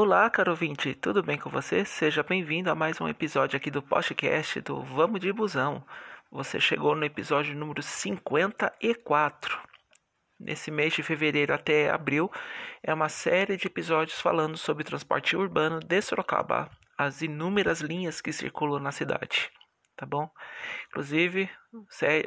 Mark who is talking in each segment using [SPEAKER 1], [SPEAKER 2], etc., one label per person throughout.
[SPEAKER 1] Olá, caro ouvinte, tudo bem com você? Seja bem-vindo a mais um episódio aqui do podcast do Vamos de Busão. Você chegou no episódio número 54. Nesse mês de fevereiro até abril, é uma série de episódios falando sobre transporte urbano de Sorocaba, as inúmeras linhas que circulam na cidade, tá bom? Inclusive,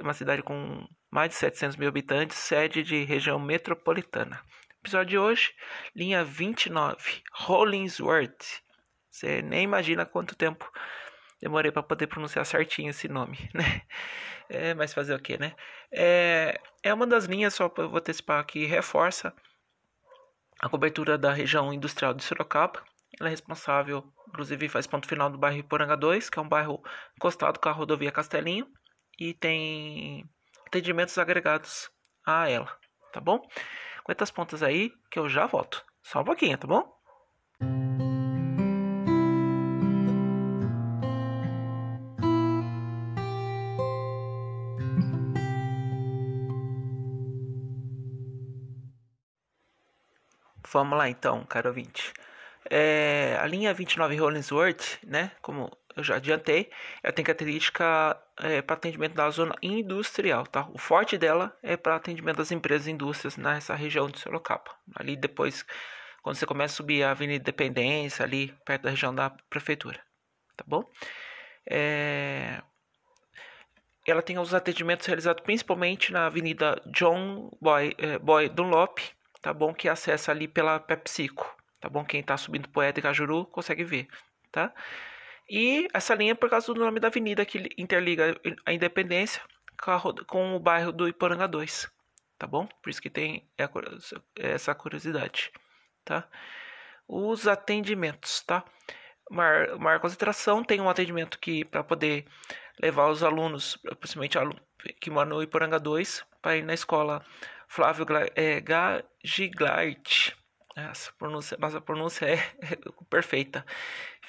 [SPEAKER 1] uma cidade com mais de 700 mil habitantes, sede de região metropolitana. Episódio de hoje, linha 29, Hollingsworth. Você nem imagina quanto tempo demorei para poder pronunciar certinho esse nome, né? É, mas fazer o que, né? É, é uma das linhas, só para vou antecipar aqui, reforça a cobertura da região industrial de Sorocaba. Ela é responsável, inclusive faz ponto final do bairro Iporanga 2, que é um bairro encostado com a rodovia Castelinho, e tem atendimentos agregados a ela, tá bom? Aguenta as pontas aí que eu já volto. Só um pouquinho, tá bom? Vamos lá então, caro ouvinte. É, a linha 29 Hollingsworth, né, como eu já adiantei, ela tem característica é, para atendimento da zona industrial, tá? O forte dela é para atendimento das empresas e indústrias nessa região de Sorocaba. Ali depois, quando você começa a subir a Avenida Independência, ali perto da região da prefeitura, tá bom? É... Ela tem os atendimentos realizados principalmente na Avenida John Boy, é, Boy Dunlop, tá bom? Que acessa ali pela PepsiCo, tá bom? Quem está subindo Poeta e Cajuru consegue ver, tá? E essa linha é por causa do nome da avenida que interliga a Independência com o bairro do Iporanga 2, tá bom? Por isso que tem essa curiosidade, tá? Os atendimentos, tá? Maior, maior concentração tem um atendimento que para poder levar os alunos, principalmente alunos que moram no Iporanga 2, para ir na escola Flávio é, Gagiglart, essa pronúncia, nossa pronúncia é, é perfeita.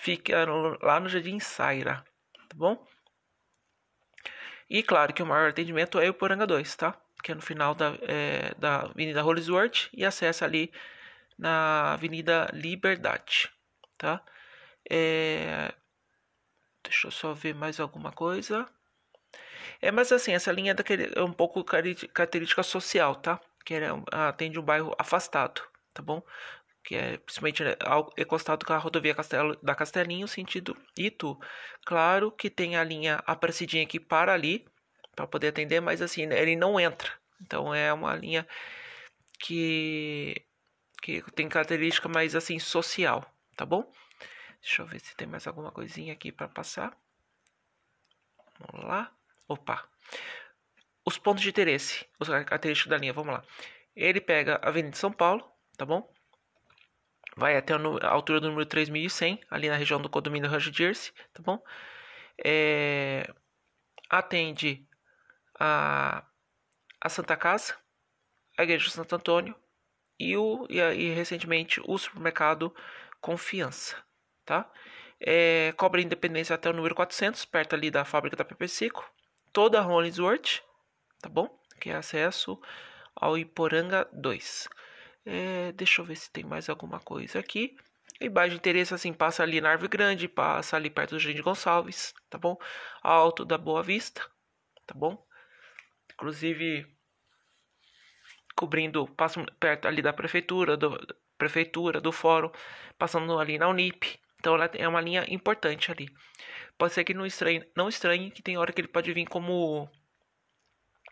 [SPEAKER 1] Fica lá no Jardim Saira, tá bom? E claro que o maior atendimento é o Poranga 2, tá? Que é no final da, é, da Avenida Hollisworth e acessa ali na Avenida Liberdade, tá? É... Deixa eu só ver mais alguma coisa. É, mas assim, essa linha é, daquele, é um pouco característica social, tá? Que é, atende um bairro afastado tá bom? Que é principalmente né, encostado com a rodovia Castelo, da Castelinho, sentido Itu. Claro que tem a linha Aparecidinha que para ali, para poder atender, mas assim, ele não entra. Então é uma linha que, que tem característica mais assim social, tá bom? Deixa eu ver se tem mais alguma coisinha aqui para passar. Vamos lá. Opa. Os pontos de interesse, os características da linha, vamos lá. Ele pega a Avenida de São Paulo, tá bom? Vai até a altura do número 3100, ali na região do condomínio Rancho Jersey, tá bom? É, atende a, a Santa Casa, a Igreja de Santo Antônio e, o, e, e recentemente o supermercado Confiança, tá? É, cobra independência até o número 400, perto ali da fábrica da PP5. Toda a Hollingsworth, tá bom? Que é acesso ao Iporanga 2. É, deixa eu ver se tem mais alguma coisa aqui. E baixo interesse, assim, passa ali na Árvore Grande, passa ali perto do Jardim Gonçalves, tá bom? Alto da Boa Vista, tá bom? Inclusive, cobrindo, passa perto ali da prefeitura, do, prefeitura, do fórum, passando ali na Unip. Então, ela é uma linha importante ali. Pode ser que não estranhe, não estranhe que tem hora que ele pode vir como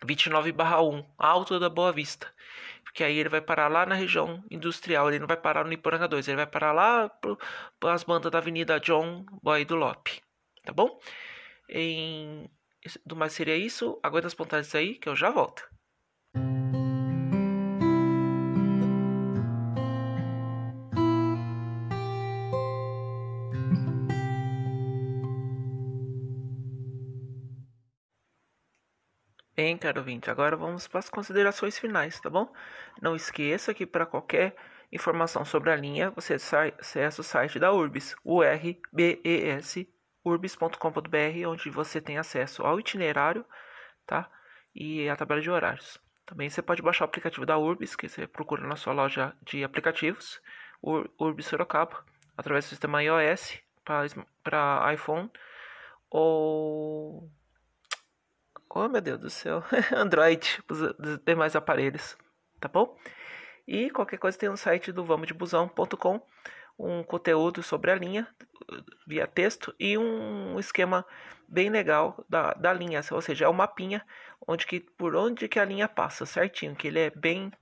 [SPEAKER 1] 29/1, Alto da Boa Vista. Porque aí ele vai parar lá na região industrial, ele não vai parar no Iporanga 2, ele vai parar lá para as bandas da Avenida John Boy do Lope. Tá bom? Em... Do mais seria isso. Aguenta as pontagens aí que eu já volto. Bem, caro ouvinte, agora vamos para as considerações finais, tá bom? Não esqueça que para qualquer informação sobre a linha, você acessa o site da Urbis, urbes, urbis.com.br, onde você tem acesso ao itinerário, tá? E a tabela de horários. Também você pode baixar o aplicativo da Urbis, que você procura na sua loja de aplicativos, Ur Urbis Sorocaba, através do sistema iOS para iPhone ou Oh meu Deus do céu, Android, os demais aparelhos, tá bom? E qualquer coisa tem no site do vamosdebusão.com um conteúdo sobre a linha via texto e um esquema bem legal da, da linha, ou seja, é um mapinha onde que, por onde que a linha passa certinho, que ele é bem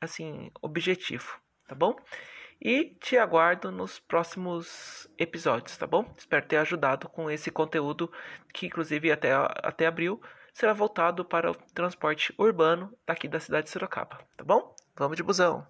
[SPEAKER 1] assim objetivo, tá bom? E te aguardo nos próximos episódios, tá bom? Espero ter ajudado com esse conteúdo que inclusive até, até abril será voltado para o transporte urbano daqui da cidade de Sorocaba, tá bom? Vamos de busão!